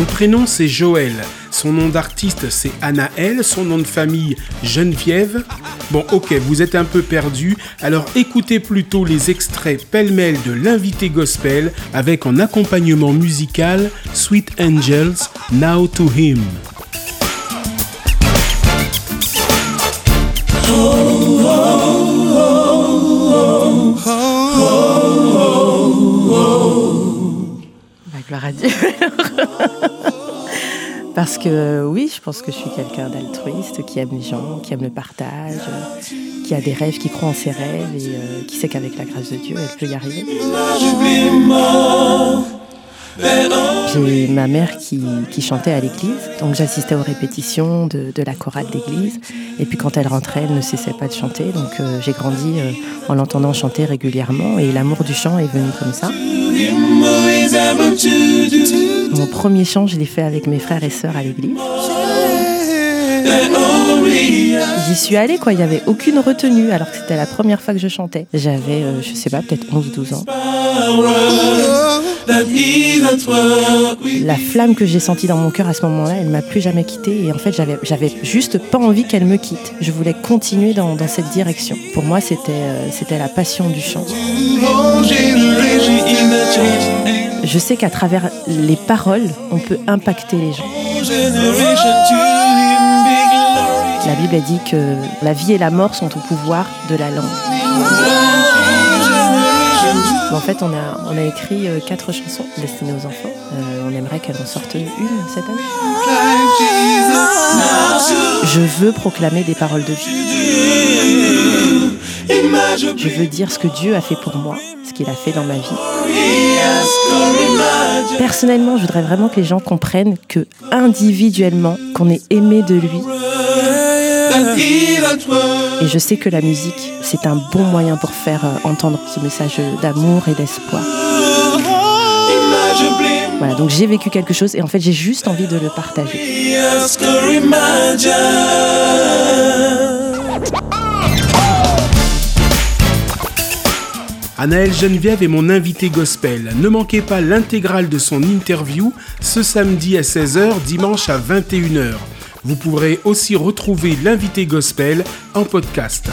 Son prénom c'est Joël, son nom d'artiste c'est Anaël, son nom de famille Geneviève. Bon ok, vous êtes un peu perdu, alors écoutez plutôt les extraits pêle-mêle de l'invité gospel avec en accompagnement musical Sweet Angels, Now to Him. Bah, gloire à Dieu. Parce que oui, je pense que je suis quelqu'un d'altruiste, qui aime les gens, qui aime le partage, qui a des rêves, qui croit en ses rêves et euh, qui sait qu'avec la grâce de Dieu, elle peut y arriver. J'ai ma mère qui, chantait à l'église, donc j'assistais aux répétitions de, de la chorale d'église. Et puis quand elle rentrait, elle ne cessait pas de chanter, donc euh, j'ai grandi euh, en l'entendant chanter régulièrement et l'amour du chant est venu comme ça. Mon premier chant, je l'ai fait avec mes frères et sœurs à l'église. J'y suis allée, quoi. Il n'y avait aucune retenue, alors que c'était la première fois que je chantais. J'avais, euh, je sais pas, peut-être 11-12 ans. La flamme que j'ai sentie dans mon cœur à ce moment-là, elle m'a plus jamais quittée. Et en fait, j'avais, j'avais juste pas envie qu'elle me quitte. Je voulais continuer dans, dans cette direction. Pour moi, c'était, euh, c'était la passion du chant. Je sais qu'à travers les paroles, on peut impacter les gens. La Bible a dit que la vie et la mort sont au pouvoir de la langue. En fait, on a, écrit euh, quatre chansons destinées aux enfants. Euh, on aimerait qu'elle en sorte une cette année. Je veux proclamer des paroles de vie. Je veux dire ce que Dieu a fait pour moi, ce qu'il a fait dans ma vie. Personnellement, je voudrais vraiment que les gens comprennent que individuellement, qu'on est aimé de lui. Et je sais que la musique, c'est un bon moyen pour faire euh, entendre ce message d'amour et d'espoir. Voilà, donc j'ai vécu quelque chose et en fait j'ai juste envie de le partager. Anaël Geneviève est mon invité gospel. Ne manquez pas l'intégrale de son interview ce samedi à 16h, dimanche à 21h. Vous pourrez aussi retrouver l'invité gospel en podcast.